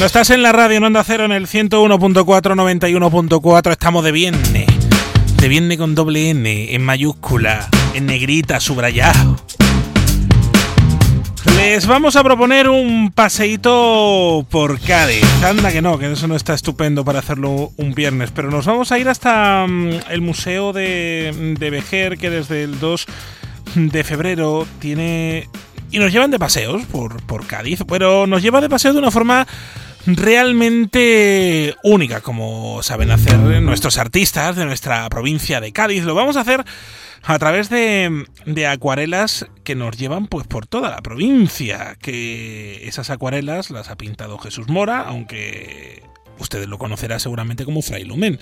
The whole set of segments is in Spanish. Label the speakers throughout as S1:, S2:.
S1: Cuando estás en la radio en Onda Cero en el 101.4, 91.4, estamos de viernes. De viernes con doble N, en mayúscula, en negrita, subrayado. Les vamos a proponer un paseíto por Cádiz. Anda que no, que eso no está estupendo para hacerlo un viernes, pero nos vamos a ir hasta mm, el Museo de, de Vejer, que desde el 2 de febrero tiene... Y nos llevan de paseos por, por Cádiz, pero nos lleva de paseo de una forma realmente única, como saben hacer nuestros artistas de nuestra provincia de Cádiz. Lo vamos a hacer a través de, de, acuarelas que nos llevan pues por toda la provincia. Que esas acuarelas las ha pintado Jesús Mora, aunque ustedes lo conocerán seguramente como Fray Lumen.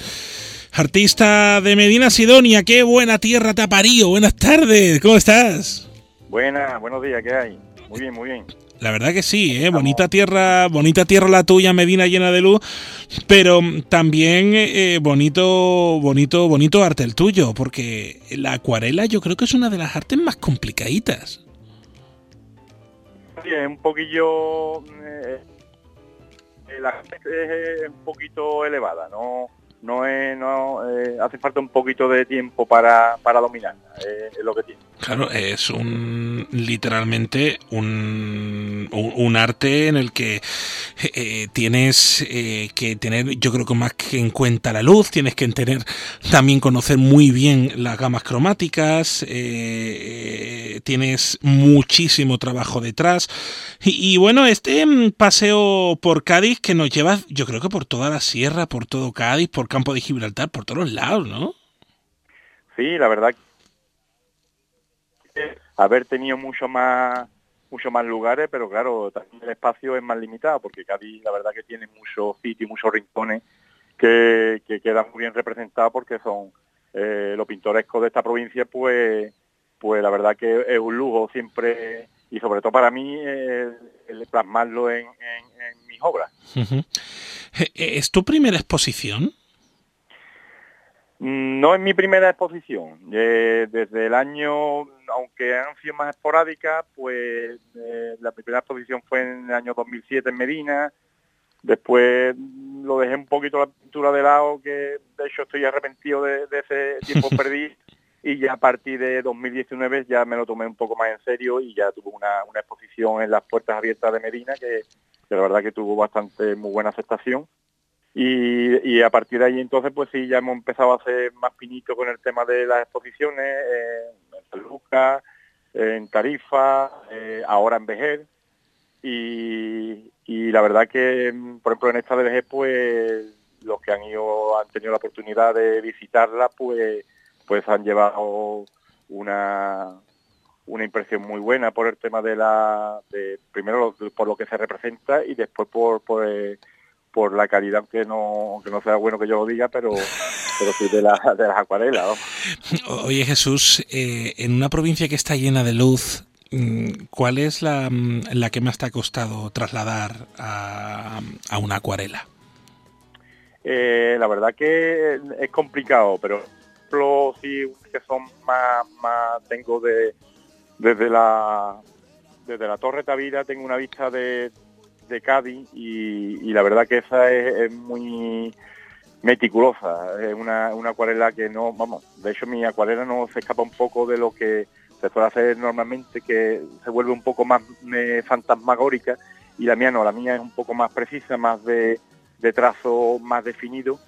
S1: Artista de Medina Sidonia, qué buena tierra te ha parido. Buenas tardes, ¿cómo estás?
S2: Buenas, buenos días, ¿qué hay? Muy bien, muy bien.
S1: La verdad que sí, ¿eh? bonita tierra, bonita tierra la tuya, Medina llena de luz, pero también eh, bonito, bonito, bonito arte el tuyo, porque la acuarela yo creo que es una de las artes más complicaditas.
S2: Sí, es un poquillo, eh, la arte es un poquito elevada, no, no es, no eh, hace falta un poquito de tiempo para, para dominarla, eh, es lo que tiene.
S1: Claro, es un literalmente un, un, arte en el que eh, tienes eh, que tener, yo creo que más que en cuenta la luz, tienes que tener también conocer muy bien las gamas cromáticas, eh, tienes muchísimo trabajo detrás. Y, y, bueno, este paseo por Cádiz que nos lleva, yo creo que por toda la sierra, por todo Cádiz, por Campo de Gibraltar, por todos lados, ¿no?
S2: Sí, la verdad haber tenido mucho más mucho más lugares, pero claro, también el espacio es más limitado, porque Cádiz la verdad que tiene muchos sitios, muchos rincones que, que quedan muy bien representados porque son eh, lo pintoresco de esta provincia, pues pues la verdad que es un lujo siempre y sobre todo para mí el, plasmarlo en, en, mis obras.
S1: Uh -huh. ¿Es tu primera exposición?
S2: No es mi primera exposición. Eh, desde el año, aunque han sido más esporádicas, pues eh, la primera exposición fue en el año 2007 en Medina. Después lo dejé un poquito la pintura de lado, que de hecho estoy arrepentido de, de ese tiempo perdido. Y ya a partir de 2019 ya me lo tomé un poco más en serio y ya tuve una, una exposición en las puertas abiertas de Medina que, que la verdad que tuvo bastante muy buena aceptación. Y, a partir de ahí entonces pues sí ya hemos empezado a hacer más pinito con el tema de las exposiciones eh, en San Lucas, en Tarifa, eh, ahora en Vejer. Y, la verdad que por ejemplo en esta de Vejer pues los que han ido han tenido la oportunidad de visitarla pues pues han llevado una una impresión muy buena por el tema de la de, primero por lo que se representa y después por, por por la calidad, aunque no, aunque no sea bueno que yo lo diga, pero, pero sí de, la, de las acuarelas.
S1: ¿no? Oye Jesús, eh, en una provincia que está llena de luz, mm, ¿cuál es la, mm, la que más te ha costado trasladar a, a una acuarela?
S2: Eh, la verdad que es complicado, pero por sí que son más, más tengo de desde la desde la Torre Tavira tengo una vista de de Cádiz y, la verdad que esa es, muy meticulosa, es una, una acuarela que no, vamos, de hecho mi acuarela no se escapa un poco de lo que se suele hacer normalmente, que se vuelve un poco más eh, fantasmagórica y la mía no, la mía es un poco más precisa, más de, trazo más definido.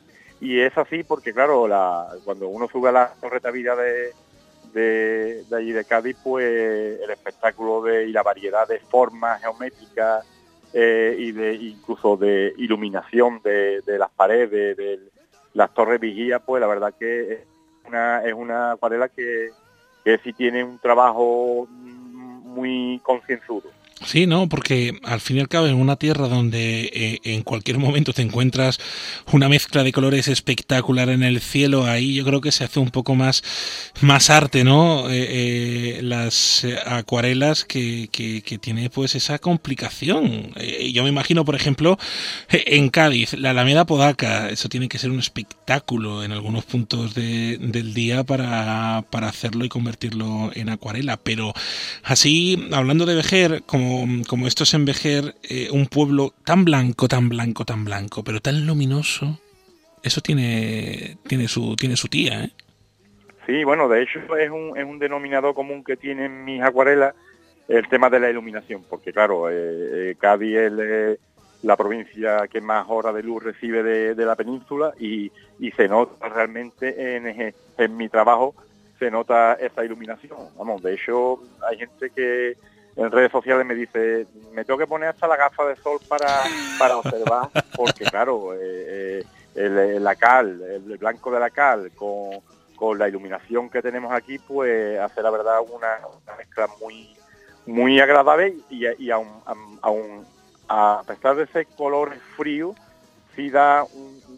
S2: Y es así porque claro, la, cuando uno sube a la torreta de, de, de allí de Cádiz, pues el espectáculo de, y la variedad de formas geométricas eh, y de incluso de iluminación de, de las paredes, de, las torres vigía, pues la verdad que es una, es una acuarela que, que sí tiene un trabajo muy concienzudo.
S1: Sí, no, porque al fin y al cabo en una tierra donde eh, en cualquier momento te encuentras una mezcla de colores espectacular en el cielo, ahí yo creo que se hace un poco más, más arte, ¿no? Eh, eh, las acuarelas que, que, que, tiene pues esa complicación. Eh, yo me imagino, por ejemplo, en Cádiz, la Alameda Podaca, eso tiene que ser un espectáculo en algunos puntos de, del día para, para hacerlo y convertirlo en acuarela. Pero así, hablando de Vejer, como como, esto es envejer eh, un pueblo tan blanco, tan blanco, tan blanco, pero tan luminoso, eso tiene, tiene, su, tiene su tía, ¿eh?
S2: Sí, bueno, de hecho es un, es un denominador común que tienen mis acuarelas el tema de la iluminación, porque claro, eh, eh Cádiz es la provincia que más horas de luz recibe de, la península y, se nota realmente en, en mi trabajo, se nota esa iluminación. Vamos, de hecho hay gente que en redes sociales me dice, me tengo que poner hasta la gafa de sol para, para observar, porque claro, eh, la cal, el blanco de la cal con, con la iluminación que tenemos aquí, pues hace la verdad una mezcla muy muy agradable y, y aún, a pesar de ese color frío, sí da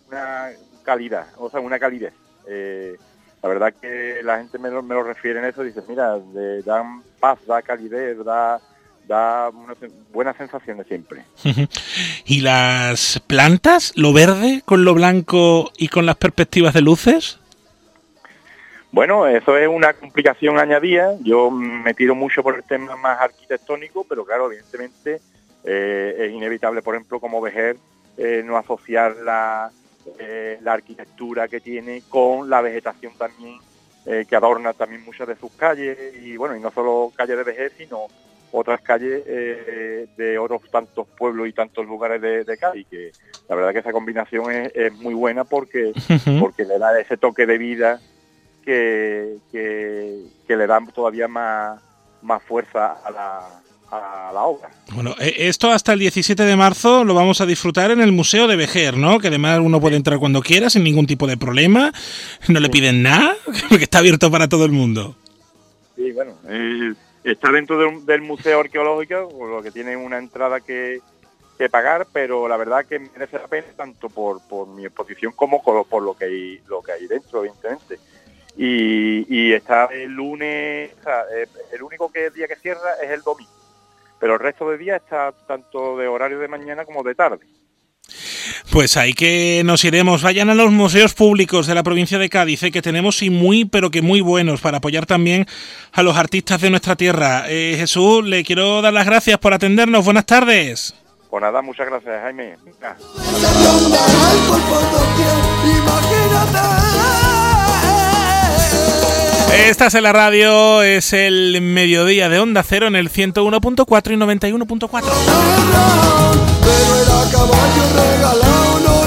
S2: una calidad, o sea, una calidez. Eh, la verdad que la gente me lo, me lo refiere en eso, dice, mira, de, dan paz, da calidez, da, da una, buenas sensaciones siempre.
S1: ¿Y las plantas, lo verde con lo blanco y con las perspectivas de luces?
S2: Bueno, eso es una complicación añadida. Yo me tiro mucho por el tema más arquitectónico, pero claro, evidentemente eh, es inevitable, por ejemplo, como Vejer, eh, no asociar la, eh, la arquitectura que tiene con la vegetación también que adorna también muchas de sus calles y bueno, y no solo calles de Vejer, sino otras calles de otros tantos pueblos y tantos lugares de, de Cádiz, que la verdad que esa combinación es, es muy buena porque, porque le da ese toque de vida que, que, le dan todavía más, más fuerza a la, a la obra.
S1: Bueno, eh, esto hasta el 17 de marzo lo vamos a disfrutar en el Museo de Vejer, ¿no? Que además uno puede entrar cuando quiera sin ningún tipo de problema, no le piden nada, porque está abierto para todo el mundo.
S2: Sí, bueno, eh, está dentro del, Museo Arqueológico, lo que tiene una entrada que, que, pagar, pero la verdad que merece la pena tanto por, por mi exposición como por, lo que hay, lo que hay dentro, evidentemente y, está el lunes, eh, el único que día que cierra es el domingo, pero el resto de días está tanto de horario de mañana como de tarde.
S1: Pues ahí que nos iremos. Vayan a los museos públicos de la provincia de Cádiz, eh, que tenemos y muy, pero que muy buenos, para apoyar también a los artistas de nuestra tierra. Eh, Jesús, le quiero dar las gracias por atendernos. Buenas tardes.
S2: Pues nada, muchas gracias, Jaime.
S1: Estás en la radio, es el mediodía de Onda Cero en el 101.4 y 91.4. Pero era caballo regalado, no